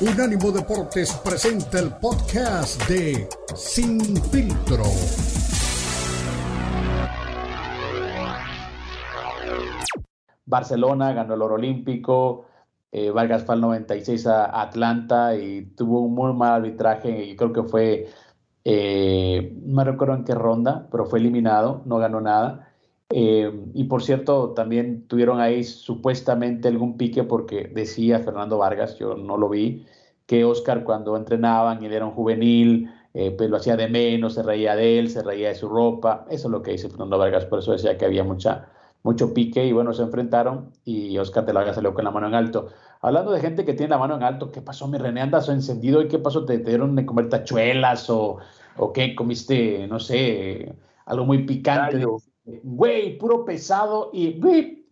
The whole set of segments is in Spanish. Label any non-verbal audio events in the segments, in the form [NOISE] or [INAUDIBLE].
Unánimo Deportes presenta el podcast de Sin Filtro. Barcelona ganó el oro olímpico, eh, Vargas fue al 96 a Atlanta y tuvo un muy mal arbitraje y creo que fue, eh, no recuerdo en qué ronda, pero fue eliminado, no ganó nada. Eh, y por cierto, también tuvieron ahí supuestamente algún pique porque decía Fernando Vargas, yo no lo vi, que Oscar cuando entrenaban y él era un juvenil, pues lo hacía de menos, se reía de él, se reía de su ropa. Eso es lo que dice Fernando Vargas, por eso decía que había mucha, mucho pique y bueno, se enfrentaron y Oscar de la Vargas salió con la mano en alto. Hablando de gente que tiene la mano en alto, ¿qué pasó, mi René? ¿Andas encendido? ¿Y qué pasó? ¿Te, dieron de comer tachuelas o, o qué? ¿Comiste, no sé, algo muy picante? Güey, puro pesado y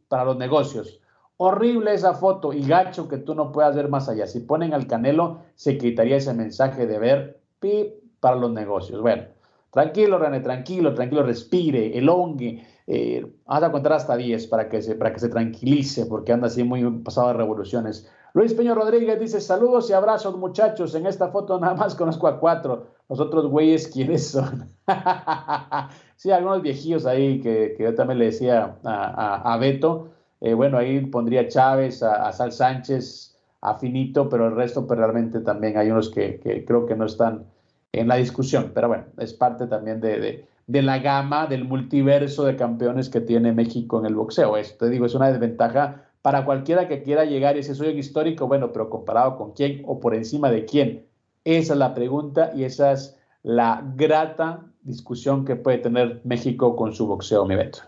para los negocios. Horrible esa foto y gacho que tú no puedas ver más allá. Si ponen al Canelo, se quitaría ese mensaje de ver pip para los negocios. Bueno, tranquilo, René, tranquilo, tranquilo, respire, elongue eh, vamos a contar hasta 10 para que, se, para que se tranquilice, porque anda así muy pasado de revoluciones. Luis Peño Rodríguez dice: Saludos y abrazos, muchachos. En esta foto nada más conozco a cuatro. Los otros güeyes, ¿quiénes son? [LAUGHS] sí, algunos viejillos ahí que, que, yo también le decía a, a, Beto. Eh, bueno, ahí pondría Chávez, a, Sal Sánchez, a Finito, pero el resto, pues realmente también hay unos que, que creo que no están en la discusión. Pero bueno, es parte también de de la gama del multiverso de campeones que tiene México en el boxeo. Esto te digo, es una desventaja para cualquiera que quiera llegar y ese soy histórico, bueno, pero comparado con quién o por encima de quién. Esa es la pregunta y esa es la grata discusión que puede tener México con su boxeo, mi Beto.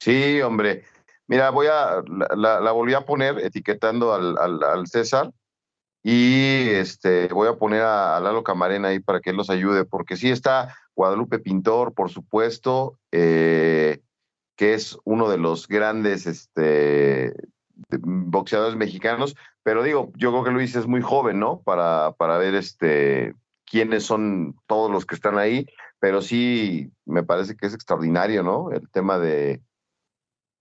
Sí, hombre. Mira, voy a, la, volví a poner etiquetando al, al, César y este, voy a poner a, a Lalo Camarena ahí para que él los ayude, porque sí está, Guadalupe Pintor, por supuesto, eh, que es uno de los grandes este, boxeadores mexicanos, pero digo, yo creo que Luis es muy joven, ¿no? Para, para ver este, quiénes son todos los que están ahí, pero sí me parece que es extraordinario, ¿no? El tema de,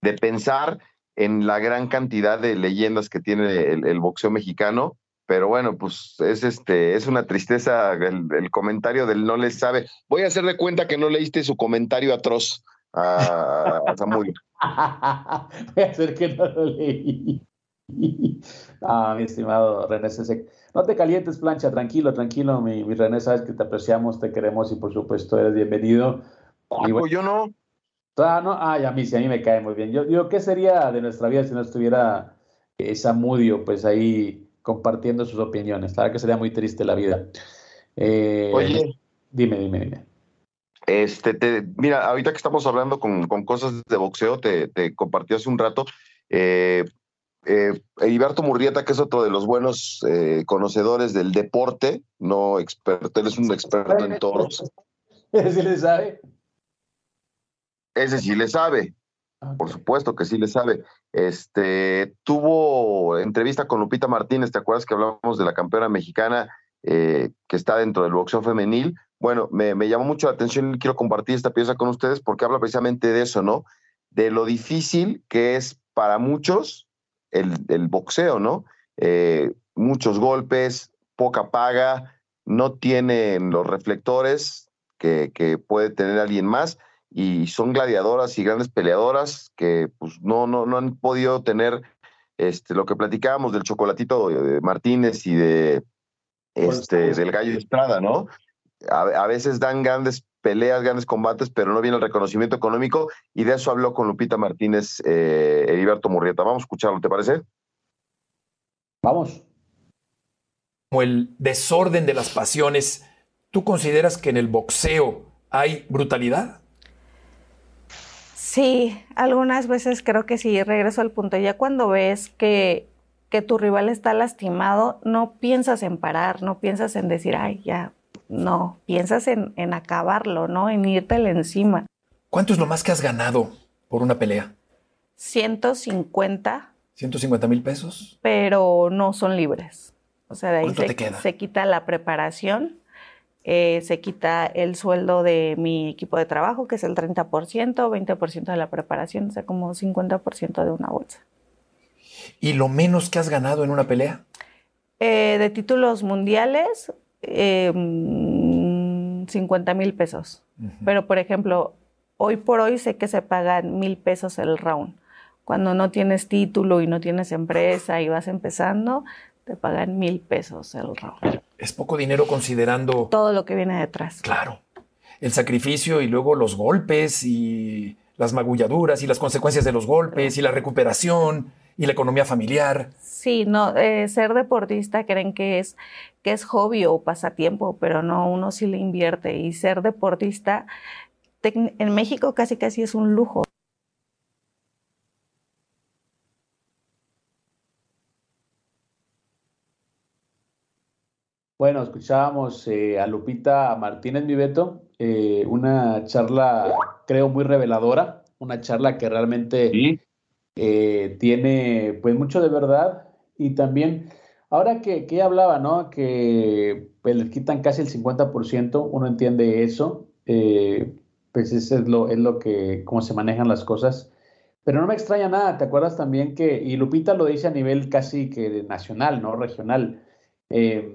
de pensar en la gran cantidad de leyendas que tiene el boxeo mexicano pero bueno, pues es este, es una tristeza el, comentario del no le sabe. Voy a hacer de cuenta que no leíste su comentario atroz a, Samuel. [LAUGHS] Voy a hacer que no lo leí. [LAUGHS] Ah, mi estimado René No te calientes, plancha, tranquilo, tranquilo, mi, René, sabes que te apreciamos, te queremos y por supuesto eres bienvenido. Pues yo no. Ah, no, ay, a mí sí, a mí me cae muy bien. Yo digo, ¿qué sería de nuestra vida si no estuviera Samudio, pues ahí compartiendo sus opiniones. La que sería muy triste la vida. Eh, Oye. Dime, dime, dime. Este, te, mira, ahorita que estamos hablando con, cosas de boxeo, te, te, compartí hace un rato. Eh, eh, Heriberto Murrieta, que es otro de los buenos eh, conocedores del deporte, no experto, él es un experto en toros. ¿Ese sí le sabe? Ese sí le sabe. Por supuesto que sí le sabe. Este tuvo entrevista con Lupita Martínez, ¿te acuerdas que hablamos de la campeona mexicana eh, que está dentro del boxeo femenil? Bueno, me, llamó mucho la atención y quiero compartir esta pieza con ustedes porque habla precisamente de eso, ¿no? De lo difícil que es para muchos el, boxeo, ¿no? Eh, muchos golpes, poca paga, no tienen los reflectores que, que puede tener alguien más y son gladiadoras y grandes peleadoras que pues no, no, no han podido tener este, lo que platicábamos del chocolatito de Martínez y de este, del gallo Estrada, ¿no? A, veces dan grandes peleas, grandes combates, pero no viene el reconocimiento económico y de eso habló con Lupita Martínez eh, Heriberto Murrieta. Vamos a escucharlo, ¿te parece? Vamos. Como el desorden de las pasiones, ¿tú consideras que en el boxeo hay brutalidad? Sí, algunas veces creo que sí, regreso al punto. Ya cuando ves que, que tu rival está lastimado, no piensas en parar, no piensas en decir, ay, ya, no, piensas en, en acabarlo, ¿no? En írtele encima. ¿Cuánto es lo más que has ganado por una pelea? 150. ¿150 mil pesos? Pero no son libres. O sea, de ahí se, se quita la preparación eh, se quita el sueldo de mi equipo de trabajo, que es el 30%, 20% de la preparación, o sea, como 50% de una bolsa. ¿Y lo menos que has ganado en una pelea? Eh, de títulos mundiales, 50 mil pesos. Pero, por ejemplo, hoy por hoy sé que se pagan mil pesos el round. Cuando no tienes título y no tienes empresa y vas empezando, te pagan mil pesos el round. Es poco dinero considerando... Todo lo que viene detrás. Claro. El sacrificio y luego los golpes y las magulladuras y las consecuencias de los golpes y la recuperación y la economía familiar. Sí, no, eh, ser deportista creen que es, que es hobby o pasatiempo, pero no, uno sí le invierte. Y ser deportista en México casi casi es un lujo. Bueno, escuchábamos eh, a Lupita Martínez Viveto, eh, una charla creo muy reveladora, una charla que realmente eh, tiene pues mucho de verdad y también, ahora que, que hablaba, ¿no? Que pues, les quitan casi el 50%, uno entiende eso, pues eso es lo, es lo que, cómo se manejan las cosas. Pero no me extraña nada, ¿te acuerdas también que, y Lupita lo dice a nivel casi que nacional, ¿no? Regional. Eh,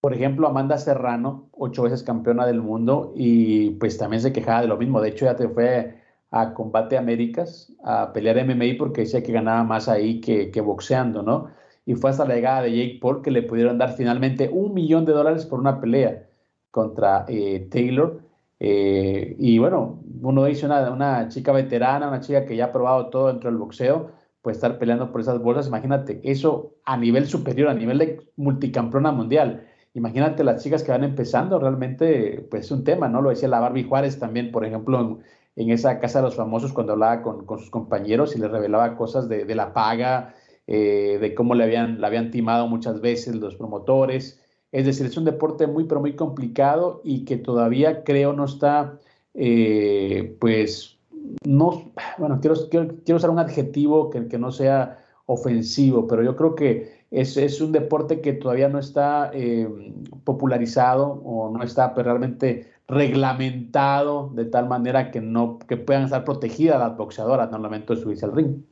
por ejemplo, Amanda Serrano, ocho veces campeona del mundo, y pues también se quejaba de lo mismo. De hecho, ya te fue a Combate Américas a pelear MMA porque decía que ganaba más ahí que, boxeando, ¿no? Y fue hasta la llegada de Jake Paul que le pudieron dar finalmente un millón de dólares por una pelea contra eh, Taylor. Eh, y bueno, uno dice una, una chica veterana, una chica que ya ha probado todo dentro del boxeo, pues estar peleando por esas bolsas, imagínate, eso a nivel superior, a nivel de multicampeona mundial imagínate las chicas que van empezando, realmente, pues es un tema, ¿no? Lo decía la Barbie Juárez también, por ejemplo, en, esa casa de los famosos, cuando hablaba con, sus compañeros y les revelaba cosas de, la paga, eh, de cómo le habían, la habían timado muchas veces los promotores. Es decir, es un deporte muy, pero muy complicado y que todavía creo no está, eh, pues, no, bueno, quiero, quiero, usar un adjetivo que, que no sea ofensivo, pero yo creo que es, un deporte que todavía no está eh, popularizado o no está realmente reglamentado de tal manera que no que puedan estar protegidas las boxeadoras al momento de subirse al ring.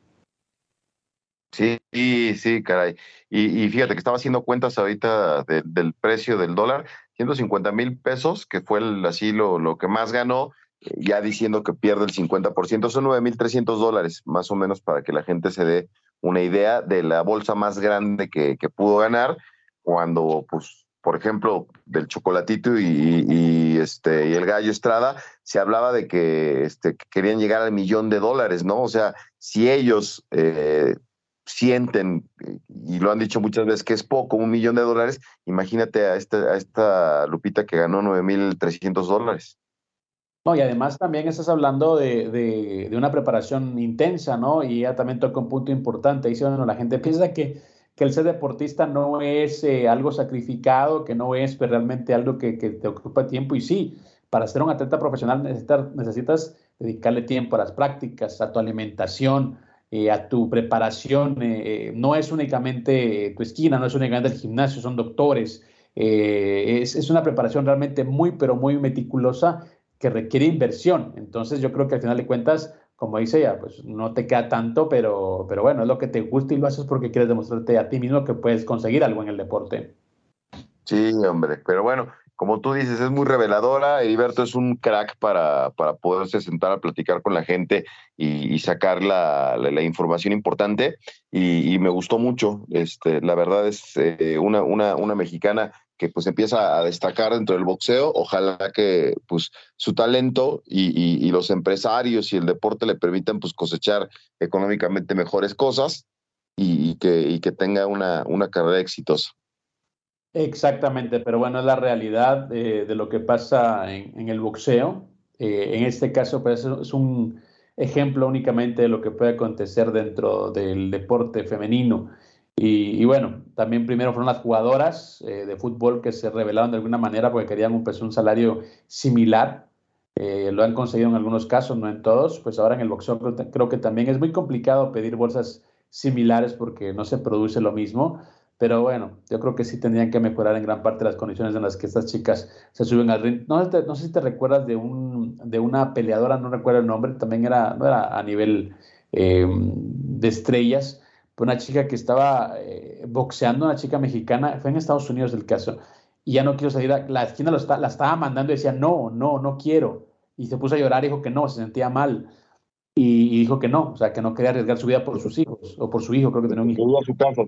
Sí, sí, caray. Y, fíjate que estaba haciendo cuentas ahorita del precio del dólar, 150 mil pesos, que fue así lo, lo que más ganó, ya diciendo que pierde el 50%, son 9.300 dólares, más o menos, para que la gente se dé una idea de la bolsa más grande que, pudo ganar cuando, pues, por ejemplo, del chocolatito y, este, y el gallo Estrada, se hablaba de que, este, querían llegar al millón de dólares, ¿no? O sea, si ellos eh, sienten, y lo han dicho muchas veces, que es poco, un millón de dólares, imagínate a esta, a esta Lupita que ganó 9.300 dólares. No, y además también estás hablando de, de, una preparación intensa, ¿no? Y ya también toca un punto importante. Dice, bueno, la gente [LAUGHS] piensa que, que el ser deportista no es eh, algo sacrificado, que no es pues, realmente algo que, que, te ocupa tiempo. Y sí, para ser un atleta profesional necesitas, necesitas dedicarle tiempo a las prácticas, a tu alimentación, eh, a tu preparación. Eh, no es únicamente tu esquina, no es únicamente el gimnasio, son doctores. es, es una preparación realmente muy, pero muy meticulosa que requiere inversión. Entonces yo creo que al final de cuentas, como dice ella, pues no te queda tanto, pero, pero bueno, es lo que te gusta y lo haces porque quieres demostrarte a ti mismo que puedes conseguir algo en el deporte. Sí, hombre, pero bueno, como tú dices, es muy reveladora. Heriberto es un crack para, para poderse sentar a platicar con la gente y, sacar la, la, información importante. Y, me gustó mucho. Este, la verdad es eh, una, una, una mexicana que pues empieza a destacar dentro del boxeo. Ojalá que pues su talento y, los empresarios y el deporte le permitan pues cosechar económicamente mejores cosas y, que, que, tenga una, una, carrera exitosa. Exactamente, pero bueno, es la realidad de, lo que pasa en, el boxeo. Eh, en este caso, pues es un ejemplo únicamente de lo que puede acontecer dentro del deporte femenino. Y, bueno, también primero fueron las jugadoras eh, de fútbol que se revelaron de alguna manera porque querían un, pues, salario similar. Eh, lo han conseguido en algunos casos, no en todos. Pues ahora en el boxeo creo, que también es muy complicado pedir bolsas similares porque no se produce lo mismo. Pero bueno, yo creo que sí tendrían que mejorar en gran parte las condiciones en las que estas chicas se suben al ring. No, no sé si te recuerdas de, un, de una peleadora, no recuerdo el nombre, también era, no era a nivel eh, de estrellas, una chica que estaba eh, boxeando, una chica mexicana, fue en Estados Unidos el caso, y ya no quiero salir, la esquina lo la estaba mandando y decía, no, no, no quiero. Y se puso a llorar dijo que no, se sentía mal. Y, dijo que no, o sea, que no quería arriesgar su vida por sus hijos, o por su hijo, creo que tenía un hijo.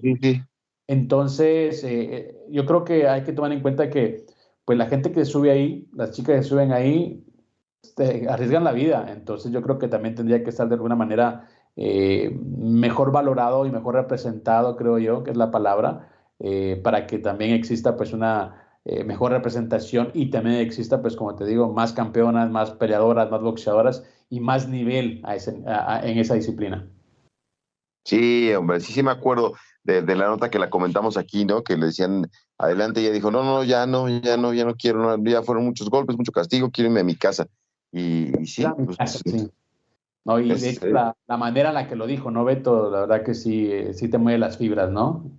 sí, sí. Entonces, eh, yo creo que hay que tomar en cuenta que pues la gente que sube ahí, las chicas que suben ahí, este, arriesgan la vida. Entonces yo creo que también tendría que estar de alguna manera eh, mejor valorado y mejor representado, creo yo, que es la palabra, eh, para que también exista pues una eh, mejor representación y también exista pues como te digo, más campeonas, más peleadoras, más boxeadoras y más nivel en esa disciplina. Sí, hombre, sí, sí me acuerdo de, la nota que la comentamos aquí, ¿no? Que le decían adelante y ella dijo, no, no, ya no, ya no, ya no quiero, ya fueron muchos golpes, mucho castigo, quiero irme a mi casa. Y, sí, pues, sí. No, y de hecho, la, manera en la que lo dijo, ¿no, Beto? La verdad que sí, sí te mueve las fibras, ¿no?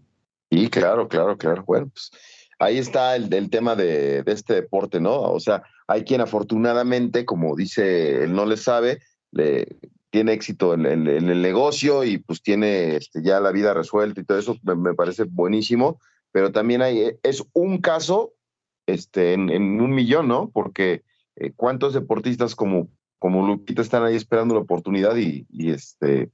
Sí, claro, claro, claro. Bueno, pues ahí está el, el tema de, de, este deporte, ¿no? O sea, hay quien afortunadamente, como dice, él no le sabe, le, tiene éxito en, el negocio y pues tiene este, ya la vida resuelta y todo eso, me, parece buenísimo, pero también hay, es un caso este, en, un millón, ¿no? Porque eh, cuántos deportistas como, como Lupita están ahí esperando la oportunidad y, este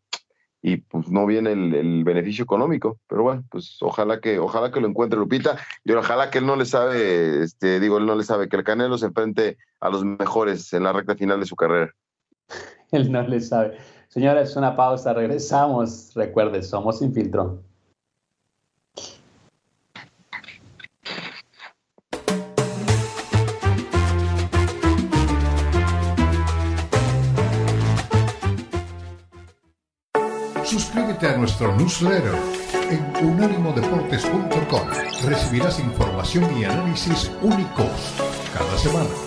y pues no viene el, beneficio económico, pero bueno, pues ojalá que ojalá que lo encuentre Lupita y ojalá que él no le sabe, este digo, él no le sabe que el Canelo se enfrente a los mejores en la recta final de su carrera. [LAUGHS] Él no le sabe. Señores, una pausa, regresamos. Recuerde, somos sin filtro. Suscríbete a nuestro newsletter en unánimodeportes.com. Recibirás información y análisis únicos cada semana.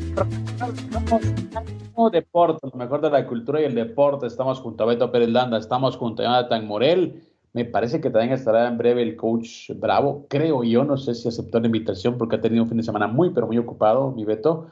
Deporte, lo mejor de la cultura y el deporte. Estamos junto a Beto Pérez Landa, estamos junto a Jonathan Morel. Me parece que también estará en breve el coach Bravo, creo yo, no sé si aceptó la invitación porque ha tenido un fin de semana muy, pero muy ocupado, mi Beto.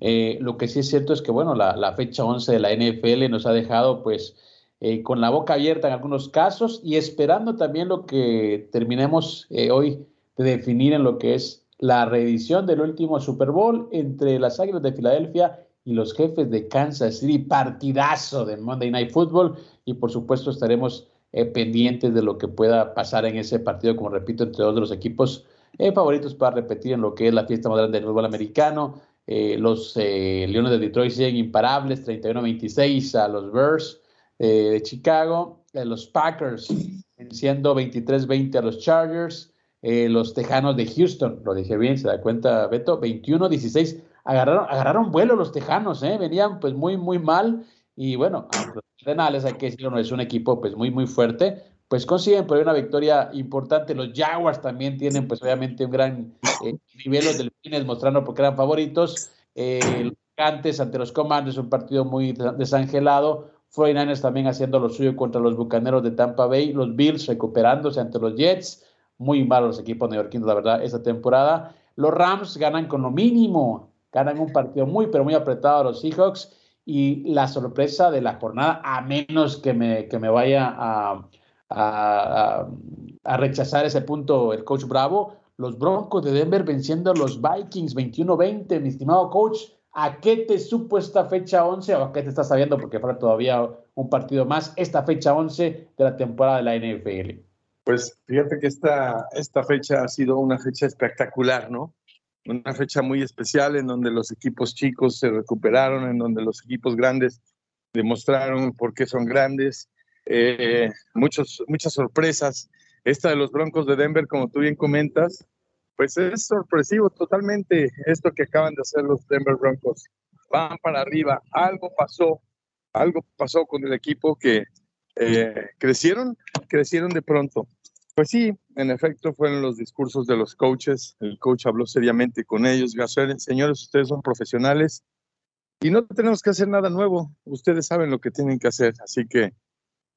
Eh, lo que sí es cierto es que, bueno, la, fecha 11 de la NFL nos ha dejado, pues, eh, con la boca abierta en algunos casos y esperando también lo que terminemos eh, hoy de definir en lo que es la reedición del último Super Bowl entre las Águilas de Filadelfia y los jefes de Kansas City, partidazo de Monday Night Football. Y por supuesto estaremos eh, pendientes de lo que pueda pasar en ese partido, como repito, entre dos de los equipos eh, favoritos para repetir en lo que es la fiesta grande del fútbol americano. Eh, los Leones de Detroit siguen imparables, 31-26 a los Bears de Chicago, los Packers venciendo 23-20 a los Chargers, los Tejanos de Houston, lo dije bien, se da cuenta Beto, 21-16 agarraron, agarraron vuelo los tejanos, ¿eh? venían pues muy, muy mal. Y bueno, los Renales, hay que decirlo, no es un equipo pues muy, muy fuerte, pues consiguen por una victoria importante. Los Jaguars también tienen pues obviamente un gran eh, nivel, los delfines mostrando porque eran favoritos. Eh, los Gigantes ante los Commanders, un partido muy desangelado. 49ers también haciendo lo suyo contra los Bucaneros de Tampa Bay. Los Bills recuperándose ante los Jets. Muy malos los equipos neoyorquinos, la verdad, esta temporada. Los Rams ganan con lo mínimo ganan un partido muy, pero muy apretado a los Seahawks. Y la sorpresa de la jornada, a menos que me, que me vaya a, a, rechazar ese punto el coach Bravo, los Broncos de Denver venciendo a los Vikings 21-20. Mi estimado coach, ¿a qué te supo esta fecha 11 o a qué te estás sabiendo? Porque falta todavía un partido más, esta fecha 11 de la temporada de la NFL. Pues fíjate que esta, esta fecha ha sido una fecha espectacular, ¿no? una fecha muy especial en donde los equipos chicos se recuperaron, en donde los equipos grandes demostraron por qué son grandes, eh, muchos, muchas sorpresas. Esta de los Broncos de Denver, como tú bien comentas, pues es sorpresivo totalmente esto que acaban de hacer los Denver Broncos. Van para arriba, algo pasó algo pasó con el equipo que eh, crecieron, crecieron de pronto. Pues sí, en efecto fueron los discursos de los coaches. El coach habló seriamente con ellos. Señores, ustedes son profesionales y no tenemos que hacer nada nuevo. Ustedes saben lo que tienen que hacer. Así que,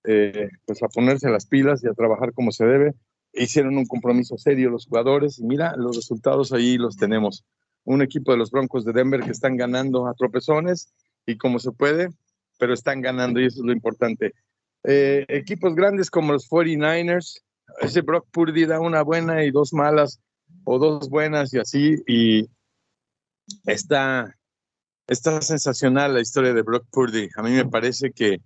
eh, pues a ponerse las pilas y a trabajar como se debe. Hicieron un compromiso serio los jugadores y mira, los resultados ahí los tenemos. Un equipo de los Broncos de Denver que están ganando a tropezones y como se puede, pero están ganando y eso es lo importante. Eh, equipos grandes como los 49ers, ese Brock Purdy da una buena y dos malas, o dos buenas y así, y está, está sensacional la historia de Brock Purdy. A mí me parece que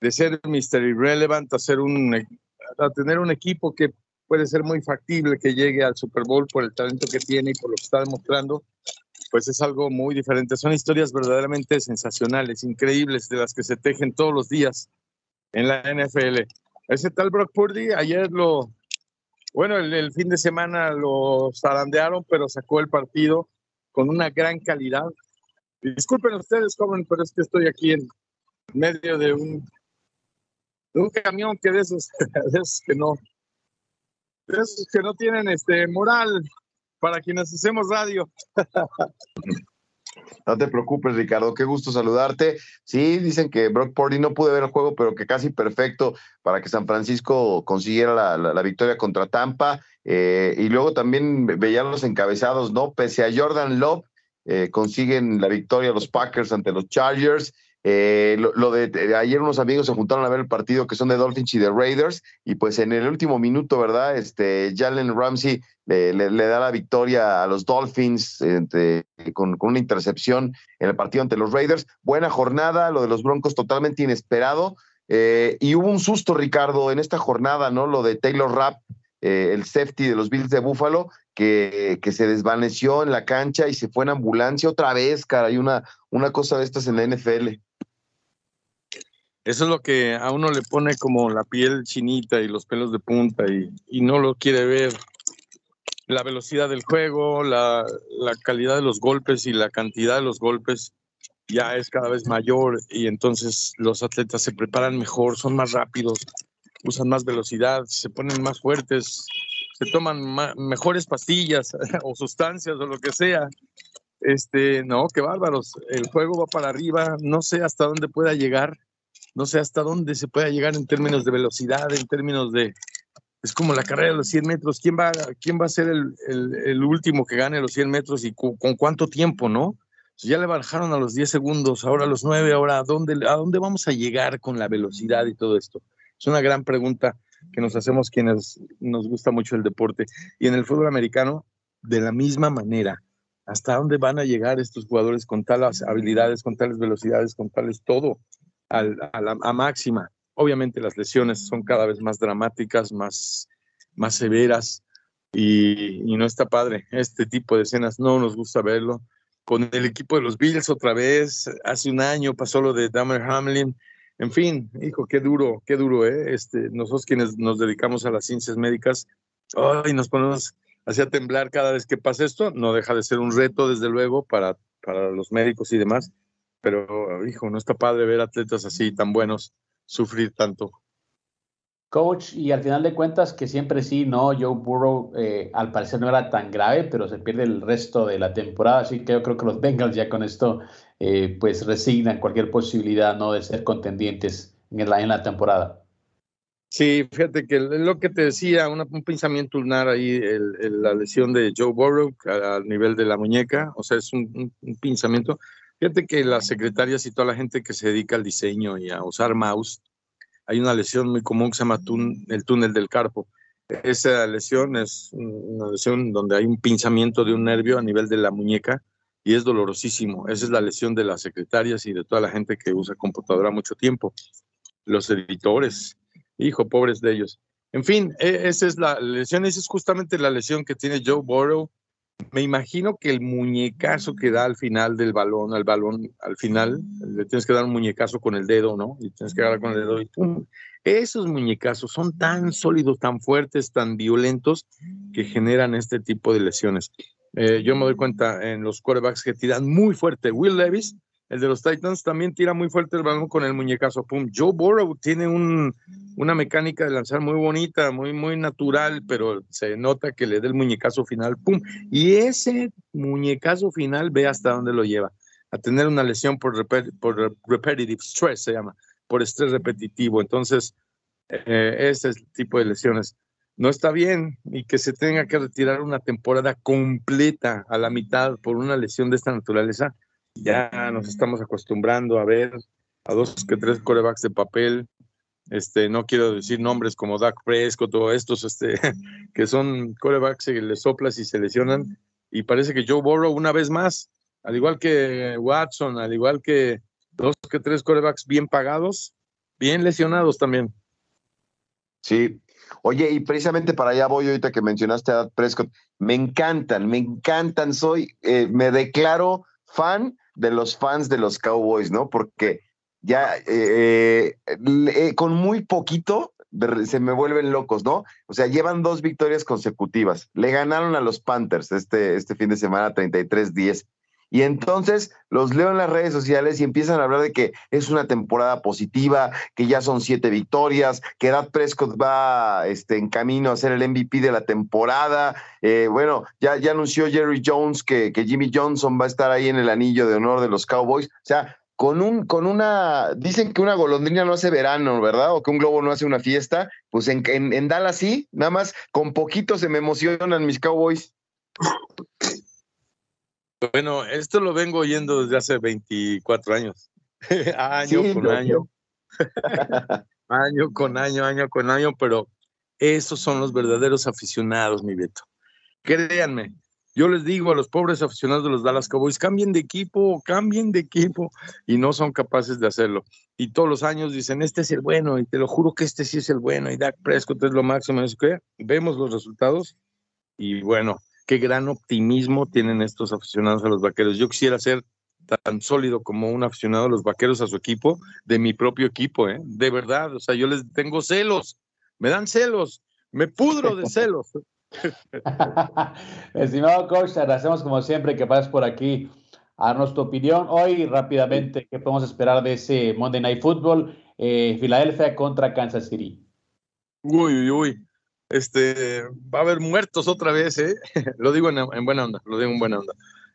de ser Mr. Irrelevant a, ser un, a tener un equipo que puede ser muy factible que llegue al Super Bowl por el talento que tiene y por lo que está demostrando, pues es algo muy diferente. Son historias verdaderamente sensacionales, increíbles, de las que se tejen todos los días en la NFL. Ese tal Brock Purdy, ayer lo, bueno, el, fin de semana lo zarandearon, pero sacó el partido con una gran calidad. disculpen ustedes, joven, pero es que estoy aquí en medio de un, de un camión que de esos, [LAUGHS] de esos que no, de esos que no tienen este moral para quienes hacemos radio. [LAUGHS] No te preocupes, Ricardo, qué gusto saludarte. Sí, dicen que Brock Purdy no pude ver el juego, pero que casi perfecto para que San Francisco consiguiera la, victoria contra Tampa. Eh, y luego también veían los encabezados, ¿no? Pese a Jordan Love, eh, consiguen la victoria los Packers ante los Chargers. Eh, lo, de, ayer unos amigos se juntaron a ver el partido que son de Dolphins y de Raiders y pues en el último minuto, ¿verdad? Este Jalen Ramsey le, da la victoria a los Dolphins con, una intercepción en el partido ante los Raiders. Buena jornada, lo de los Broncos totalmente inesperado. Eh, y hubo un susto, Ricardo, en esta jornada, ¿no? Lo de Taylor Rapp, eh, el safety de los Bills de Buffalo, que, que, se desvaneció en la cancha y se fue en ambulancia otra vez, cara. Hay una, una cosa de estas en la NFL. Eso es lo que a uno le pone como la piel chinita y los pelos de punta y, no lo quiere ver. La velocidad del juego, la, calidad de los golpes y la cantidad de los golpes ya es cada vez mayor y entonces los atletas se preparan mejor, son más rápidos, usan más velocidad, se ponen más fuertes, se toman mejores pastillas [LAUGHS] o sustancias o lo que sea. Este, no, qué bárbaros. El juego va para arriba, no sé hasta dónde pueda llegar no sé hasta dónde se pueda llegar en términos de velocidad, en términos de... Es como la carrera de los 100 metros. ¿Quién va, quién va a ser el, último que gane los 100 metros y con, cuánto tiempo, no? ya le bajaron a los 10 segundos, ahora a los 9, ahora ¿a dónde, ¿a dónde vamos a llegar con la velocidad y todo esto? Es una gran pregunta que nos hacemos quienes nos gusta mucho el deporte. Y en el fútbol americano, de la misma manera, ¿hasta dónde van a llegar estos jugadores con tales habilidades, con tales velocidades, con tales todo? A, la, máxima. Obviamente las lesiones son cada vez más dramáticas, más, más severas y, no está padre. Este tipo de escenas no nos gusta verlo. Con el equipo de los Bills otra vez, hace un año pasó lo de Damer Hamlin. En fin, hijo, qué duro, qué duro, ¿eh? Este, nosotros quienes nos dedicamos a las ciencias médicas, hoy nos ponemos hacia temblar cada vez que pasa esto. No deja de ser un reto, desde luego, para, para los médicos y demás, pero hijo, no está padre ver atletas así tan buenos sufrir tanto. Coach, y al final de cuentas que siempre sí, no, Joe Burrow eh, al parecer no era tan grave, pero se pierde el resto de la temporada, así que yo creo que los Bengals ya con esto eh, pues resignan cualquier posibilidad no de ser contendientes en la, en la temporada. Sí, fíjate que lo que te decía, un pensamiento lunar ahí, la lesión de Joe Burrow al nivel de la muñeca, o sea, es un, un pensamiento Fíjate que las secretarias y toda la gente que se dedica al diseño y a usar mouse, hay una lesión muy común que se llama el túnel del carpo. Esa lesión es una lesión donde hay un pinzamiento de un nervio a nivel de la muñeca y es dolorosísimo. Esa es la lesión de las secretarias y de toda la gente que usa computadora mucho tiempo. Los editores, hijo, pobres de ellos. En fin, e, esa es la lesión, esa es justamente la lesión que tiene Joe Burrow me imagino que el muñecazo que da al final del balón, al balón, al final, le tienes que dar un muñecazo con el dedo, ¿no? Y tienes que agarrar con el dedo y ¡pum! Esos muñecazos son tan sólidos, tan fuertes, tan violentos que generan este tipo de lesiones. Eh, yo me doy cuenta en los quarterbacks que tiran muy fuerte. Will Levis el de los Titans, también tira muy fuerte el balón con el muñecazo, pum. Joe Burrow tiene un, una mecánica de lanzar muy bonita, muy, muy natural, pero se nota que le da el muñecazo final, pum. Y ese muñecazo final, ve hasta dónde lo lleva, a tener una lesión por, por repetitive stress, se llama, por estrés repetitivo. Entonces, eh, ese tipo de lesiones no está bien y que se tenga que retirar una temporada completa a la mitad por una lesión de esta naturaleza, ya nos estamos acostumbrando a ver a dos que tres corebacks de papel. Este, no quiero decir nombres como Dak Prescott todos estos, este, [LAUGHS] que son corebacks que le soplas y se lesionan. Y parece que Joe Burrow, una vez más, al igual que Watson, al igual que dos que tres corebacks bien pagados, bien lesionados también. Sí. Oye, y precisamente para allá voy ahorita que mencionaste a Dak Prescott. Me encantan, me encantan. Soy, eh, me declaro fan de los fans de los Cowboys, ¿no? Porque ya eh, eh, con muy poquito se me vuelven locos, ¿no? O sea, llevan dos victorias consecutivas. Le ganaron a los Panthers este, este fin de semana 33-10. Y entonces los leo en las redes sociales y empiezan a hablar de que es una temporada positiva, que ya son siete victorias, que Dad Prescott va este, en camino a ser el MVP de la temporada. Eh, bueno, ya, ya anunció Jerry Jones que, que Jimmy Johnson va a estar ahí en el anillo de honor de los Cowboys. O sea, con un, con una, dicen que una golondrina no hace verano, ¿verdad? O que un globo no hace una fiesta. Pues en, en, en Dallas sí, nada más con poquito se me emocionan mis Cowboys. Bueno, esto lo vengo oyendo desde hace 24 años. [LAUGHS] año con año. [LAUGHS] año con año, año con año, pero esos son los verdaderos aficionados, mi Beto. Créanme, yo les digo a los pobres aficionados de los Dallas Cowboys, cambien de equipo, cambien de equipo, y no son capaces de hacerlo. Y todos los años dicen, este es el bueno, y te lo juro que este sí es el bueno, y Dak Prescott es lo máximo. Vemos los resultados, y bueno, qué gran optimismo tienen estos aficionados a los vaqueros. Yo quisiera ser tan sólido como un aficionado a los vaqueros a su equipo, de mi propio equipo, ¿eh? de verdad. O sea, yo les tengo celos, me dan celos, me pudro de [LAUGHS] celos. [LAUGHS] Estimado coach, te agradecemos como siempre que pases por aquí a darnos tu opinión. Hoy, rápidamente, ¿qué podemos esperar de ese Monday Night Football? Eh, Filadelfia contra Kansas City. Uy, uy, uy este, va a haber muertos otra vez, ¿eh? [LAUGHS] lo digo en, buena onda, lo digo en buena onda.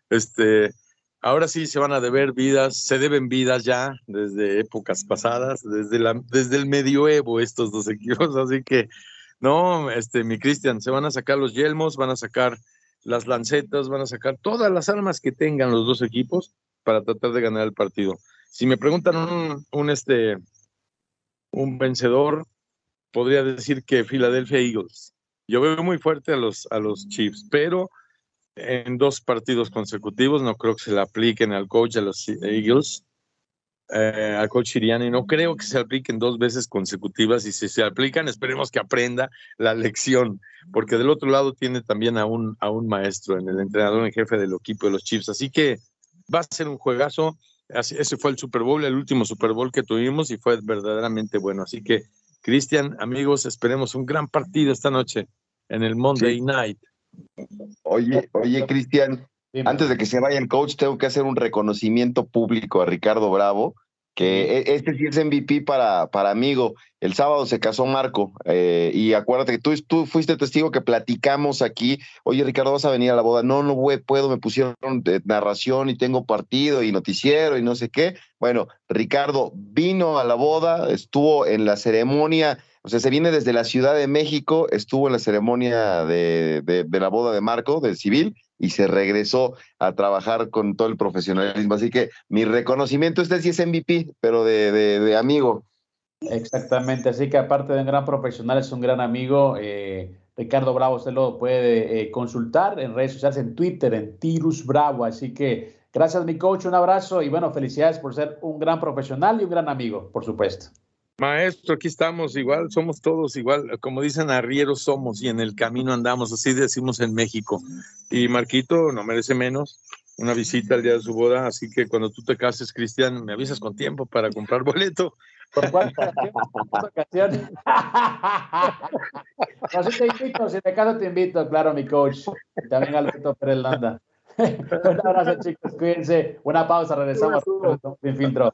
Este, ahora sí se van a deber vidas, se deben vidas ya desde épocas pasadas, desde, desde el medioevo estos dos [LAUGHS] equipos, así que, no, este, mi Cristian, se van a sacar los yelmos, van a sacar las lancetas, van a sacar todas las armas que tengan los dos equipos para tratar de ganar el partido. Si me preguntan un, un este, un vencedor, podría decir que Philadelphia Eagles. Yo veo muy fuerte a los, a los Chiefs, pero en dos partidos consecutivos no creo que se le apliquen al coach de los Eagles, eh, al coach Siriani. No creo que se apliquen dos veces consecutivas y si se aplican, esperemos que aprenda la lección, porque del otro lado tiene también a un, a un maestro en el entrenador en jefe del equipo de los Chiefs. Así que va a ser un juegazo. ese fue el Super Bowl, el último Super Bowl que tuvimos y fue verdaderamente bueno. Así que Cristian, amigos, esperemos un gran partido esta noche en el Monday Night. Oye, oye, Cristian, antes de que se vaya el coach, tengo que hacer un reconocimiento público a Ricardo Bravo, que e, este sí es MVP para, para amigo. El sábado se casó Marco eh, y acuérdate que tú, tú fuiste testigo que platicamos aquí. Oye, Ricardo, ¿vas a venir a la boda? No, no puedo, me pusieron narración y tengo partido y noticiero y no sé qué. Bueno, Ricardo vino a la boda, estuvo en la ceremonia, o sea, se viene desde la Ciudad de México, estuvo en la ceremonia de, de la boda de Marco, del civil, y se regresó a trabajar con todo el profesionalismo. Así que mi reconocimiento, este sí es MVP, pero de, de, amigo. Exactamente, así que aparte de un gran profesional, es un gran amigo. Eh, Ricardo Bravo, usted lo puede eh, consultar en redes sociales, en Twitter, en Tirus Bravo. Así que gracias, mi coach, un abrazo y bueno, felicidades por ser un gran profesional y un gran amigo, por supuesto. Maestro, aquí estamos igual, somos todos igual, como dicen arrieros somos y en el camino andamos, así decimos en México. Y Marquito no merece menos una visita al día de su boda, así que cuando tú te cases, Cristian, me avisas con tiempo para comprar boleto. ¿Por cuál ocasión? no, si te invito, si te caso te invito, claro, mi coach. También Alberto Pérez Landa. Un abrazo, chicos. Cuídense. Una pausa. Regresamos. Sin filtro.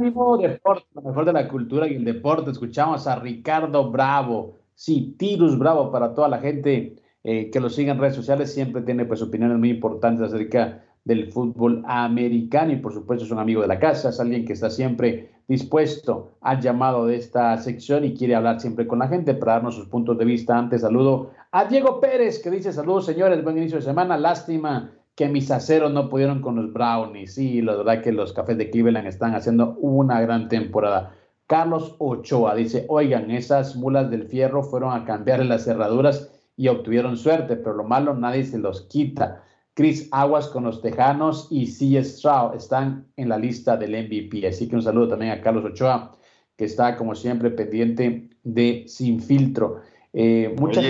Ánimo Deporte, lo mejor de la cultura y el deporte. Escuchamos a Ricardo Bravo, sí, Tirus Bravo para toda la gente eh, que lo sigue en redes sociales. Siempre tiene pues opiniones muy importantes acerca del fútbol americano y por supuesto es un amigo de la casa, es alguien que está siempre dispuesto al llamado de esta sección y quiere hablar siempre con la gente para darnos sus puntos de vista. Antes saludo a Diego Pérez que dice saludos señores, buen inicio de semana, lástima que mis aceros no pudieron con los Brownies. Sí, la verdad que los cafés de Cleveland están haciendo una gran temporada. Carlos Ochoa dice, oigan, esas mulas del fierro fueron a cambiar las cerraduras y obtuvieron suerte, pero lo malo nadie se los quita. Chris Aguas con los Tejanos y C. Stroud están en la lista del MVP. Así que un saludo también a Carlos Ochoa, que está como siempre pendiente de Sin Filtro. Eh, muchas...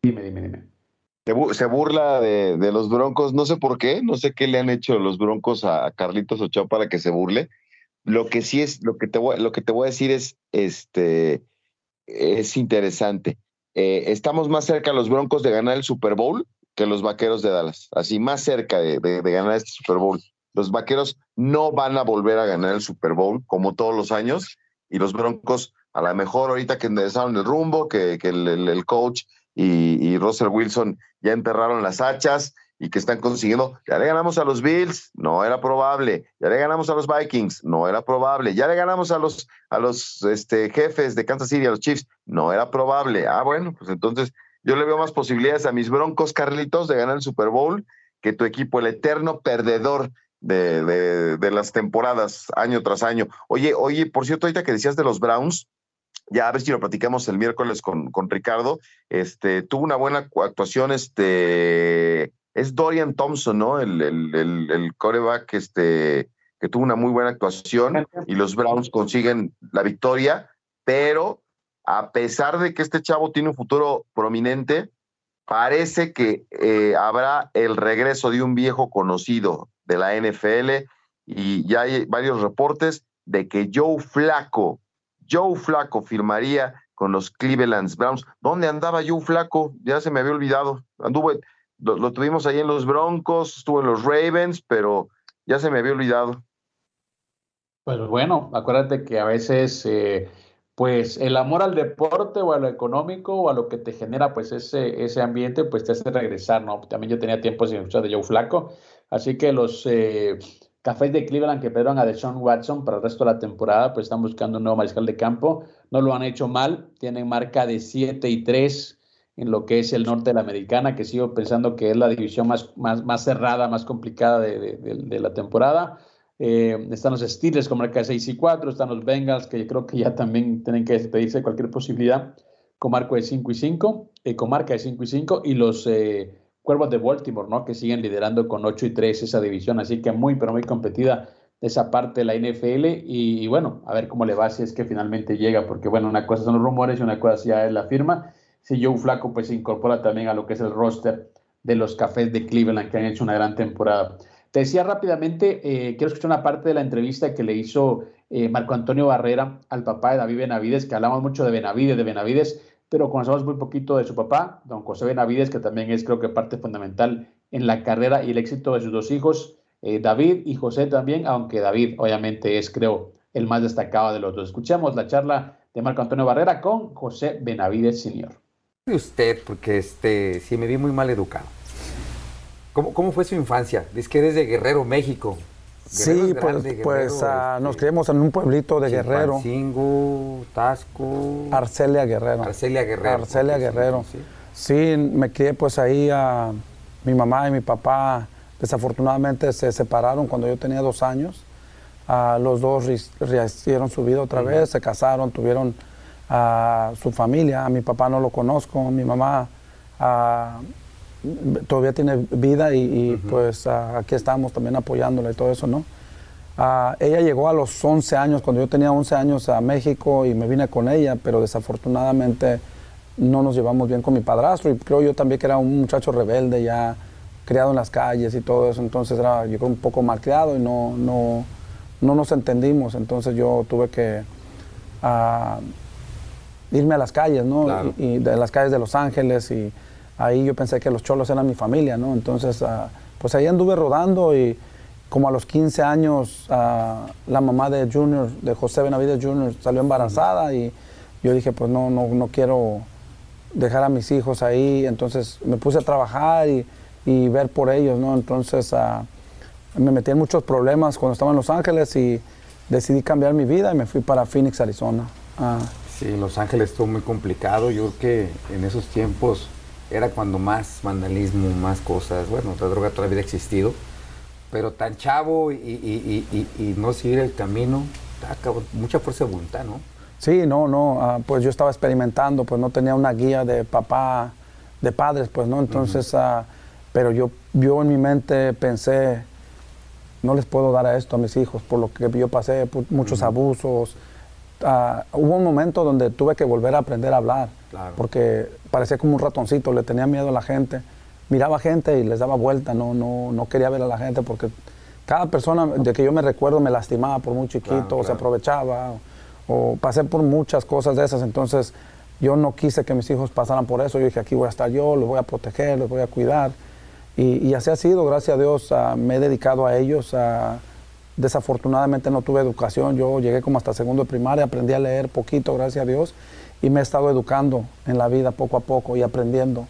Dime, dime, dime se burla de, los Broncos, no sé por qué, no sé qué le han hecho los Broncos a, Carlitos Ochoa para que se burle. Lo que sí es, lo que te voy, lo que te voy a decir es, este, es interesante. Eh, estamos más cerca los Broncos de ganar el Super Bowl que los Vaqueros de Dallas, así más cerca de, ganar este Super Bowl. Los Vaqueros no van a volver a ganar el Super Bowl como todos los años y los Broncos a lo mejor ahorita que enderezaron el rumbo, que, el, coach y, Russell Wilson ya enterraron las hachas y que están consiguiendo. Ya le ganamos a los Bills, no era probable. Ya le ganamos a los Vikings, no era probable. Ya le ganamos a los, a los este, jefes de Kansas City, a los Chiefs, no era probable. Ah, bueno, pues entonces yo le veo más posibilidades a mis Broncos, Carlitos, de ganar el Super Bowl que tu equipo, el eterno perdedor de, de, de, las temporadas año tras año. Oye, oye, por cierto, ahorita que decías de los Browns, ya a ver si lo platicamos el miércoles con, con Ricardo, este, tuvo una buena actuación, este, es Dorian Thompson, ¿no? El, el, el, coreback, este, que tuvo una muy buena actuación y los Browns consiguen la victoria, pero a pesar de que este chavo tiene un futuro prominente, parece que eh, habrá el regreso de un viejo conocido de la NFL y ya hay varios reportes de que Joe Flaco Joe Flaco firmaría con los Cleveland Browns. ¿Dónde andaba Joe Flaco? Ya se me había olvidado. Lo, tuvimos ahí en los Broncos, estuvo en los Ravens, pero ya se me había olvidado. Pues bueno, acuérdate que a veces, eh, pues el amor al deporte o a lo económico o a lo que te genera, pues ese, ese ambiente, pues te hace regresar, ¿no? También yo tenía tiempo sin escuchar de Joe Flaco, así que los eh, Cafés de Cleveland que perdieron a Deshaun Watson para el resto de la temporada, pues están buscando un nuevo mariscal de campo. No lo han hecho mal, tienen marca de 7 y 3 en lo que es el norte de la americana, que sigo pensando que es la división más, más, más cerrada, más complicada de, la temporada. Eh, están los Steelers con marca de 6 y 4, están los Bengals, que creo que ya también tienen que despedirse de cualquier posibilidad, con marco de 5 y 5, eh, con marca de 5 y 5, y los eh, Cuervos de Baltimore, ¿no? Que siguen liderando con 8 y 3 esa división, así que muy, pero muy competida esa parte de la NFL y, bueno, a ver cómo le va si es que finalmente llega, porque bueno, una cosa son los rumores y una cosa ya es la firma. Si Joe Flaco pues se incorpora también a lo que es el roster de los Cafés de Cleveland que han hecho una gran temporada. Te decía rápidamente, eh, quiero escuchar una parte de la entrevista que le hizo eh, Marco Antonio Barrera al papá de David Benavides, que hablamos mucho de Benavides, de Benavides, pero conocemos muy poquito de su papá, don José Benavides, que también es creo que parte fundamental en la carrera y el éxito de sus dos hijos, eh, David y José también, aunque David obviamente es creo el más destacado de los dos. Escuchemos la charla de Marco Antonio Barrera con José Benavides. De usted, porque este, sí me vi muy mal educado. ¿Cómo, ¿Cómo fue su infancia? Es que eres de Guerrero, México. Sí, pues, pues ah, nos este, criamos en un pueblito de Guerrero. Tasco. Arcelia Guerrero. Arcelia Guerrero. Arcelia Guerrero. Sí. me crié pues ahí a mi mamá y mi papá Desafortunadamente se separaron cuando yo tenía dos años. Ah, los dos rehicieron su vida otra vez, se casaron, tuvieron su familia. A mi papá no lo conozco, mi mamá ah, todavía tiene vida y, pues ah, aquí estamos también apoyándola y todo eso, ¿no? ella llegó a los 11 años, cuando yo tenía 11 años a México y me vine con ella, pero desafortunadamente no nos llevamos bien con mi padrastro y creo yo también que era un muchacho rebelde ya criado en las calles y todo eso, entonces era yo creo un poco mal criado y no, no, no nos entendimos, entonces yo tuve que irme a las calles, ¿no? Y, de las calles de Los Ángeles y ahí yo pensé que los cholos eran mi familia, ¿no? Entonces, ah, pues ahí anduve rodando y como a los 15 años ah, la mamá de Junior, de José Benavides Junior, salió embarazada y yo dije, pues no, no, no quiero dejar a mis hijos ahí, entonces me puse a trabajar y, ver por ellos, ¿no? Entonces ah, me metí en muchos problemas cuando estaba en Los Ángeles y decidí cambiar mi vida y me fui para Phoenix, Arizona. Sí, Los Ángeles estuvo muy complicado. Yo creo que en esos tiempos era cuando más vandalismo, más cosas. Bueno, la droga todavía había existido, pero tan chavo y, no seguir el camino, mucha fuerza de voluntad, ¿no? Sí, no, no, ah, pues yo estaba experimentando, pues no tenía una guía de papá, de padres, pues no, entonces, ah, pero yo, yo en mi mente pensé, no les puedo dar a esto a mis hijos, por lo que yo pasé, muchos abusos, Ah, hubo un momento donde tuve que volver a aprender a hablar, porque parecía como un ratoncito, le tenía miedo a la gente. Miraba gente y les daba vuelta, no, no, no quería ver a la gente porque cada persona de que yo me recuerdo me lastimaba por muy chiquito, o se aprovechaba, o, pasé por muchas cosas de esas, entonces yo no quise que mis hijos pasaran por eso, yo dije aquí voy a estar yo, los voy a proteger, los voy a cuidar. Y, así ha sido, gracias a Dios, ah, me he dedicado a ellos, a Desafortunadamente no tuve educación, yo llegué como hasta segundo de primaria, aprendí a leer poquito, gracias a Dios, y me he estado educando en la vida poco a poco y aprendiendo.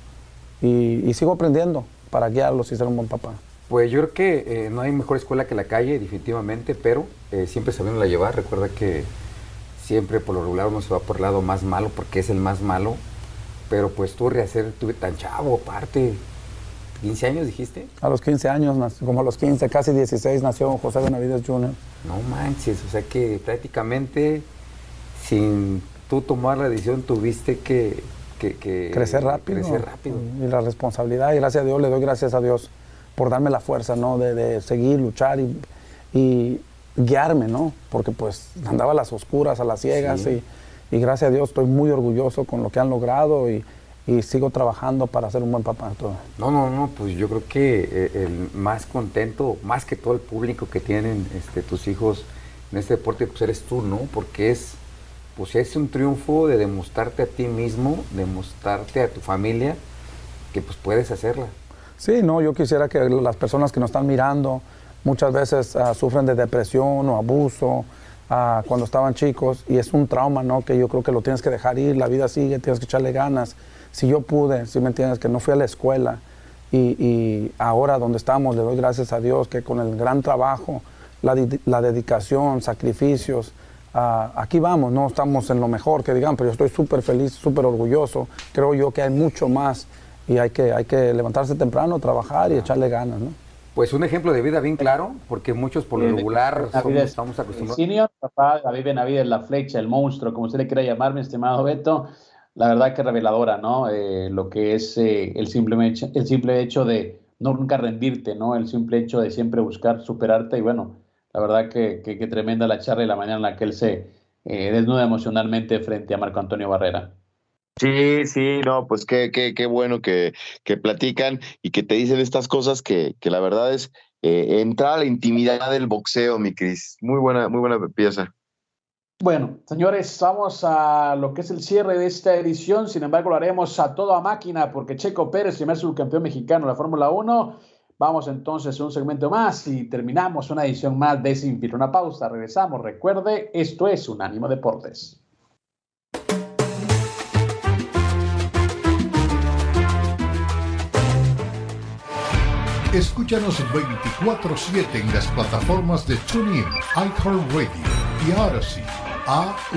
Y, sigo aprendiendo para guiarlos y ser un buen papá. Pues yo creo que eh, no hay mejor escuela que la calle, definitivamente, pero eh, siempre sabiendo la llevar. Recuerda que siempre por lo regular uno se va por el lado más malo porque es el más malo. Pero pues tú rehacer, tuve tan chavo aparte, ¿15 años dijiste? A los 15 años, como a los 15, casi 16, nació José Benavides Jr. No manches, o sea que prácticamente sin tú tomar la decisión tuviste que... crecer rápido. Crecer rápido. Y la responsabilidad, y gracias a Dios, le doy gracias a Dios por darme la fuerza, ¿no? De, seguir, luchar y, guiarme, ¿no? Porque pues andaba a las oscuras, a las ciegas, y, y gracias a Dios estoy muy orgulloso con lo que han logrado y y sigo trabajando para ser un buen papá. No, no, no, pues yo creo que eh, el más contento, más que todo el público que tienen este, tus hijos en este deporte, pues eres tú, ¿no? Porque es, pues es un triunfo de demostrarte a ti mismo, demostrarte a tu familia que pues puedes hacerla. Sí, no, yo quisiera que las personas que nos están mirando muchas veces ah, sufren de depresión o abuso ah, cuando estaban chicos y es un trauma, ¿no? Que yo creo que lo tienes que dejar ir, la vida sigue, tienes que echarle ganas si yo pude, si me entiendes, que no fui a la escuela y, ahora donde estamos le doy gracias a Dios que con el gran trabajo, la, dedicación, sacrificios, ah, aquí vamos, no estamos en lo mejor que digan, pero yo estoy súper feliz, súper orgulloso. Creo yo que hay mucho más y hay que, hay que levantarse temprano, trabajar y echarle ganas, ¿no? Pues un ejemplo de vida bien claro, porque muchos por lo regular estamos acostumbrados. Senior, papá David Benavides, la flecha, el monstruo, como usted le quiera llamar, mi estimado Beto la verdad que reveladora, ¿no? Eh, lo que es eh, el, simple hecho, el simple hecho de no nunca rendirte, ¿no? El simple hecho de siempre buscar superarte y bueno, la verdad que, que, tremenda la charla y la mañana en la que él se eh, desnuda emocionalmente frente a Marco Antonio Barrera. Sí, sí, no, pues qué, qué, qué bueno que, que platican y que te dicen estas cosas que, que la verdad es entrar a la intimidad del boxeo, mi Cris. Muy buena, muy buena pieza. Bueno, señores, vamos a lo que es el cierre de esta edición. Sin embargo, lo haremos a toda máquina porque Checo Pérez, primer subcampeón mexicano de la Fórmula 1. Vamos entonces a un segmento más y terminamos una edición más de Sin Una pausa, regresamos. Recuerde, esto es Unánimo Deportes. Escúchanos 24-7 en las plataformas de TuneIn, iHeartRadio y Odyssey a-U-D-A-C-Y.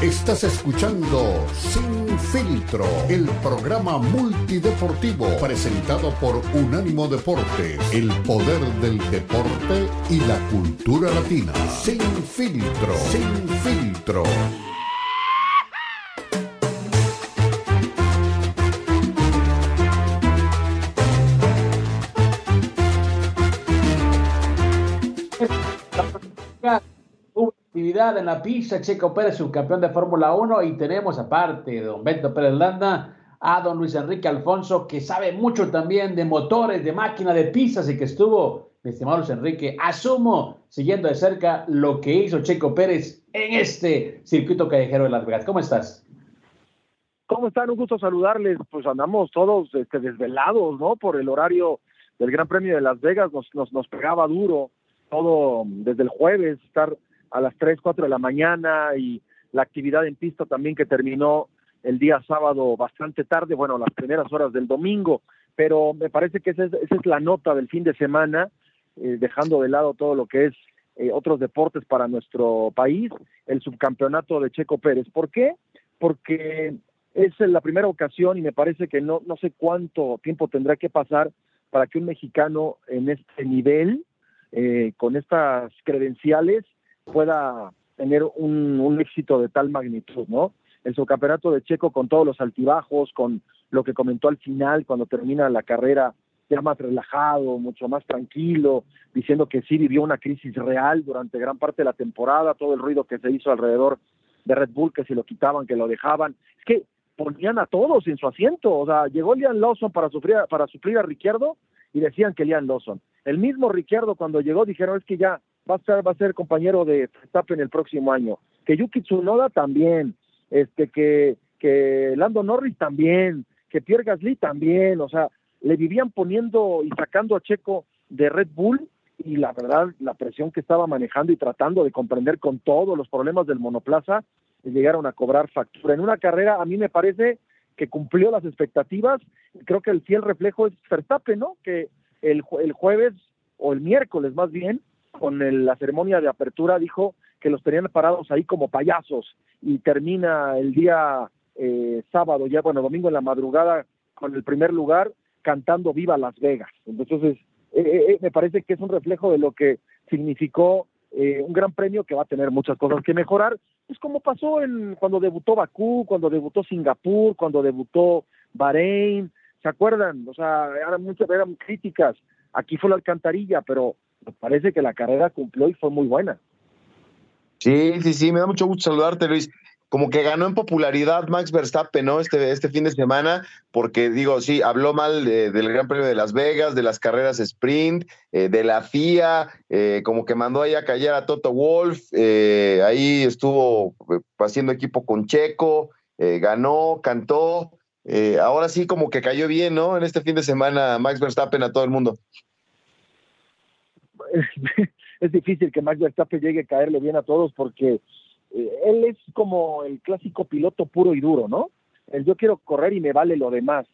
Estás escuchando Sin Filtro, el programa multideportivo presentado por Unánimo Deporte, el poder del deporte y la cultura latina. Sin Filtro, Sin Filtro. En la pista, Checo Pérez, subcampeón de Fórmula 1, y tenemos aparte de don Beto Pérez Landa a don Luis Enrique Alfonso, que sabe mucho también de motores, de máquina, de pistas, y que estuvo, mi estimado Luis Enrique, asumo, siguiendo de cerca lo que hizo Checo Pérez en este circuito callejero de Las Vegas. ¿Cómo estás? ¿Cómo están? Un gusto saludarles. Pues andamos todos este, desvelados, ¿no? Por el horario del Gran Premio de Las Vegas, nos, nos, nos pegaba duro todo desde el jueves, estar a las 3, 4 de la mañana y la actividad en pista también que terminó el día sábado bastante tarde, bueno, las primeras horas del domingo, pero me parece que esa es, esa es la nota del fin de semana, eh, dejando de lado todo lo que es eh, otros deportes para nuestro país, el subcampeonato de Checo Pérez. ¿Por qué? Porque es la primera ocasión y me parece que no, no sé cuánto tiempo tendrá que pasar para que un mexicano en este nivel, eh, con estas credenciales, pueda tener un, un, éxito de tal magnitud, ¿no? El subcampeonato de Checo con todos los altibajos, con lo que comentó al final cuando termina la carrera ya más relajado, mucho más tranquilo, diciendo que sí vivió una crisis real durante gran parte de la temporada, todo el ruido que se hizo alrededor de Red Bull, que si lo quitaban, que lo dejaban. Es que ponían a todos en su asiento, o sea, llegó Liam Lawson para, sufrir, para suplir a Ricciardo y decían que Liam Lawson. El mismo Ricciardo cuando llegó dijeron es que ya va a ser, va a ser compañero de Verstappen el próximo año. Que Yuki Tsunoda también, este, que, que Lando Norris también, que Pierre Gasly también, o sea, le vivían poniendo y sacando a Checo de Red Bull y la verdad, la presión que estaba manejando y tratando de comprender con todos los problemas del monoplaza, llegaron a cobrar factura. En una carrera, a mí me parece que cumplió las expectativas. Creo que el fiel reflejo es Verstappen, ¿no? Que el, el jueves o el miércoles más bien, con el, la ceremonia de apertura, dijo que los tenían parados ahí como payasos y termina el día eh, sábado, ya bueno, domingo en la madrugada, con el primer lugar cantando Viva Las Vegas. Entonces, eh, eh, me parece que es un reflejo de lo que significó un gran premio que va a tener muchas cosas que mejorar, pues como pasó en cuando debutó Bakú, cuando debutó Singapur, cuando debutó Bahrein, ¿se acuerdan? O sea, eran muchas eran críticas. Aquí fue la alcantarilla, pero parece que la carrera cumplió y fue muy buena. Sí, sí, sí, me da mucho gusto saludarte, Luis. Como que ganó en popularidad Max Verstappen, ¿no? Este, este fin de semana, porque digo, sí, habló mal de, del Gran Premio de Las Vegas, de las carreras sprint, eh, de la FIA, eh, como que mandó ahí a callar a Toto Wolf, eh, ahí estuvo haciendo equipo con Checo, ganó, cantó, ahora sí como que cayó bien, ¿no? En este fin de semana Max Verstappen a todo el mundo. [LAUGHS] es difícil que Max Verstappen llegue a caerle bien a todos porque eh, él es como el clásico piloto puro y duro, ¿no? El yo quiero correr y me vale lo demás.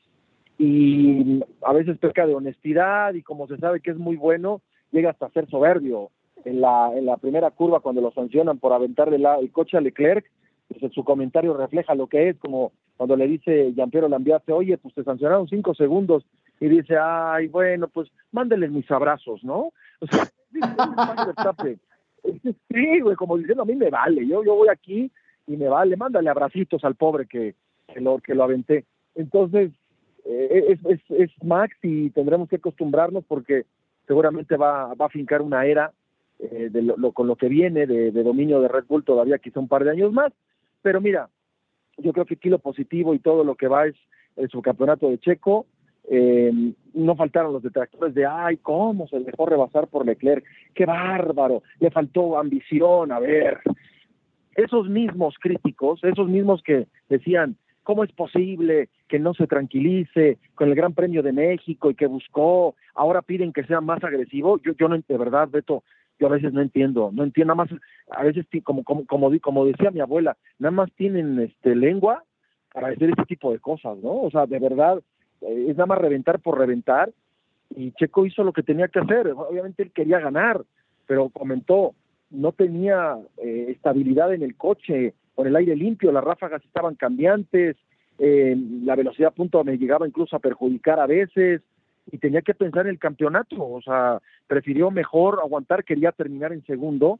Y a veces peca de honestidad y como se sabe que es muy bueno, llega hasta ser soberbio. En la, en la primera curva, cuando lo sancionan por aventarle la, el coche a Leclerc, pues su comentario refleja lo que es, como cuando le dice Jean-Pierre Lambiase, oye, pues te sancionaron cinco segundos, y dice, ay, bueno, pues mándeles mis abrazos, ¿no? O sea, [LAUGHS] sí, güey, como diciendo, a mí me vale, yo, yo voy aquí y me vale, mándale abracitos al pobre que, que lo, que lo aventé. Entonces, eh, es, es, es Max y tendremos que acostumbrarnos porque seguramente va, va a fincar una era eh, de lo, lo, con lo que viene de, de, dominio de Red Bull todavía quizá un par de años más. Pero mira, yo creo que aquí lo positivo y todo lo que va es el subcampeonato de Checo. Eh, no faltaron los detractores de, ay, ¿cómo se dejó rebasar por Leclerc? ¡Qué bárbaro! Le faltó ambición, a ver. Esos mismos críticos, esos mismos que decían, ¿cómo es posible que no se tranquilice con el Gran Premio de México y que buscó, ahora piden que sea más agresivo? Yo, yo no, de verdad, Beto, yo a veces no entiendo, no entiendo, nada más, a veces como, como, como, como decía mi abuela, nada más tienen este lengua para decir este tipo de cosas, ¿no? O sea, de verdad, es nada más reventar por reventar, y Checo hizo lo que tenía que hacer, obviamente él quería ganar, pero comentó, no tenía eh, estabilidad en el coche, con el aire limpio, las ráfagas estaban cambiantes, eh, la velocidad a punto me llegaba incluso a perjudicar a veces y tenía que pensar en el campeonato, o sea, prefirió mejor aguantar, quería terminar en segundo,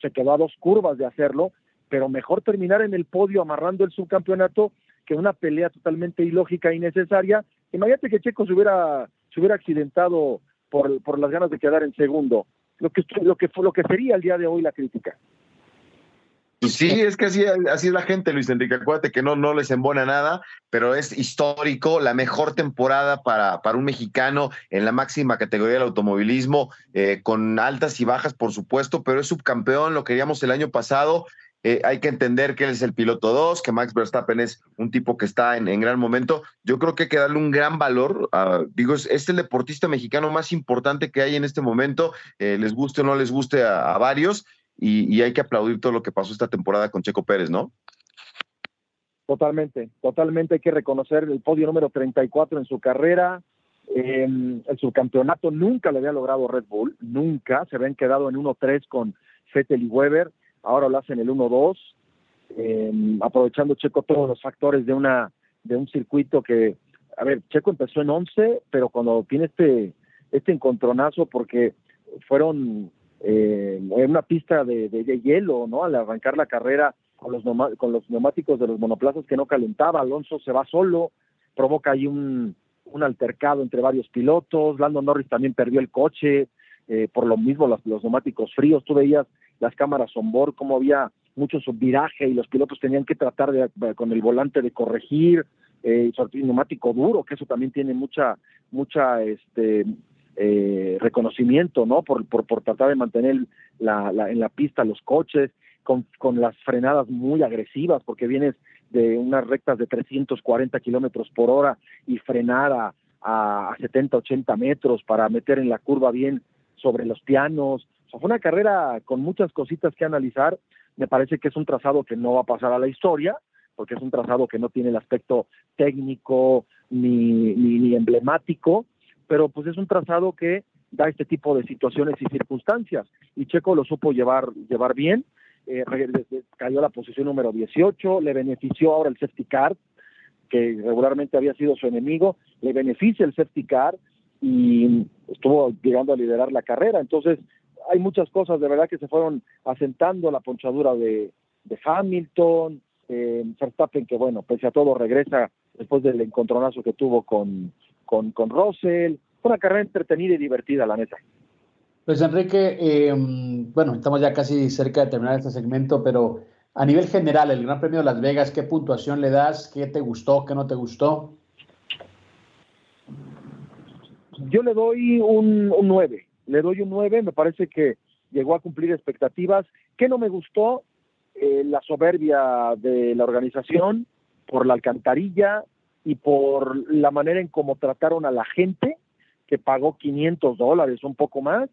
se quedó a dos curvas de hacerlo, pero mejor terminar en el podio amarrando el subcampeonato que una pelea totalmente ilógica e innecesaria. Imagínate que Checo se hubiera, se hubiera accidentado por, por las ganas de quedar en segundo, lo que, lo que, lo que sería el día de hoy la crítica. Pues sí, es que así, así es la gente, Luis Enrique. Acuérdate que no, no les embona nada, pero es histórico, la mejor temporada para, para un mexicano en la máxima categoría del automovilismo, eh, con altas y bajas, por supuesto, pero es subcampeón, lo queríamos el año pasado. Eh, hay que entender que él es el piloto 2, que Max Verstappen es un tipo que está en, en, gran momento. Yo creo que hay que darle un gran valor. digo, es, el deportista mexicano más importante que hay en este momento, eh, les guste o no les guste a, varios y, hay que aplaudir todo lo que pasó esta temporada con Checo Pérez, ¿no? Totalmente, totalmente hay que reconocer el podio número 34 en su carrera. el subcampeonato nunca le había logrado Red Bull, nunca. Se habían quedado en 1-3 con Vettel y Weber, ahora lo hacen el 1-2, em, aprovechando Checo todos los factores de, una, de un circuito que, a ver, Checo empezó en 11, pero cuando tiene este, este encontronazo, porque fueron eh, en una pista de, hielo, ¿no? Al arrancar la carrera con los, con los neumáticos de los monoplazas que no calentaba, Alonso se va solo, provoca ahí un, un altercado entre varios pilotos, Lando Norris también perdió el coche, eh, por lo mismo los, neumáticos fríos, tú veías las cámaras on board, como había mucho subviraje y los pilotos tenían que tratar de, con el volante de corregir, eh, sobre neumático duro, que eso también tiene mucha, mucha, este, eh, reconocimiento, ¿no? Por, por, por, tratar de mantener la, la, en la pista los coches, con, con, las frenadas muy agresivas, porque vienes de unas rectas de 340 kilómetros por hora y frenar a, a, 70, 80 metros para meter en la curva bien sobre los pianos. O sea, fue una carrera con muchas cositas que analizar. Me parece que es un trazado que no va a pasar a la historia, porque es un trazado que no tiene el aspecto técnico ni, ni, emblemático, pero pues es un trazado que da este tipo de situaciones y circunstancias. Y Checo lo supo llevar, llevar bien, eh, cayó a la posición número 18, le benefició ahora el safety car, que regularmente había sido su enemigo, le beneficia el safety car y estuvo llegando a liderar la carrera. Entonces, hay muchas cosas de verdad que se fueron asentando, la ponchadura de, de Hamilton, eh, Verstappen, que bueno, pese a todo regresa después del encontronazo que tuvo con, con, con Russell. Fue una carrera entretenida y divertida, la neta. Pues Enrique, eh, bueno, estamos ya casi cerca de terminar este segmento, pero a nivel general, el Gran Premio de Las Vegas, ¿qué puntuación le das? ¿Qué te gustó? ¿Qué no te gustó? Yo le doy un, 9. Le doy un 9. Me parece que llegó a cumplir expectativas. ¿Qué no me gustó? Eh, la soberbia de la organización por la alcantarilla, y por la manera en cómo trataron a la gente, que pagó 500 dólares, un poco más,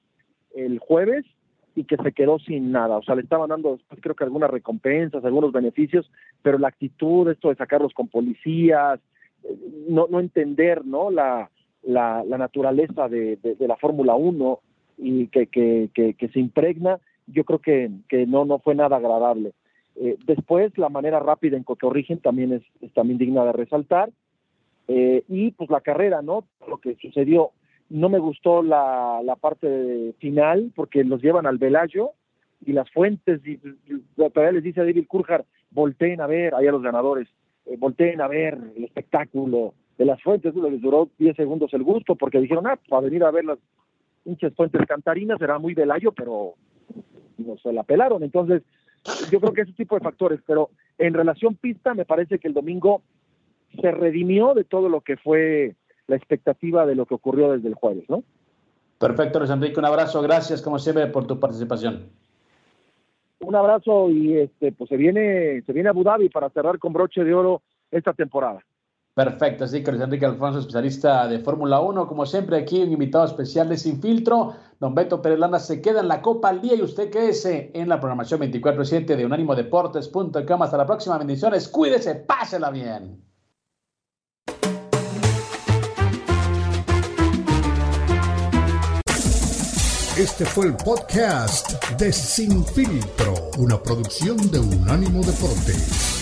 el jueves, y que se quedó sin nada. O sea, le estaban dando después creo que algunas recompensas, algunos beneficios, pero la actitud, esto de sacarlos con policías, eh, no, no entender ¿no? La, la, naturaleza de, la Fórmula 1 y que, se impregna, yo creo que, no, no fue nada agradable. Eh, después, la manera rápida en que corrigen también es, también digna de resaltar. Eh, y pues la carrera, ¿no? Lo que sucedió, no me gustó la, la parte final porque los llevan al Velayo y las fuentes, y, todavía les dice a David Kurjar, volteen a ver, ahí a los ganadores, eh, volteen a ver el espectáculo de las fuentes, les duró 10 segundos el gusto porque dijeron, ah, para venir a ver las pinches fuentes cantarinas era muy Velayo, pero no se la pelaron, entonces yo creo que ese tipo de factores, pero en relación pista me parece que el domingo se redimió de todo lo que fue la expectativa de lo que ocurrió desde el jueves, ¿no? Perfecto, Luis Enrique, un abrazo, gracias como siempre por tu participación. Un abrazo y este pues se viene se viene Abu Dhabi para cerrar con broche de oro esta temporada. Perfecto, así que Luis Enrique Alfonso, especialista de Fórmula 1, como siempre aquí un invitado especial de Sin Filtro, don Beto Pérez Landa se queda en la Copa al día y usted quédese en la programación 24-7 de unánimodeportes.com. Hasta la próxima, bendiciones, cuídese, pásela bien. Este fue el podcast de Sin Filtro, una producción de Unánimo Deportes.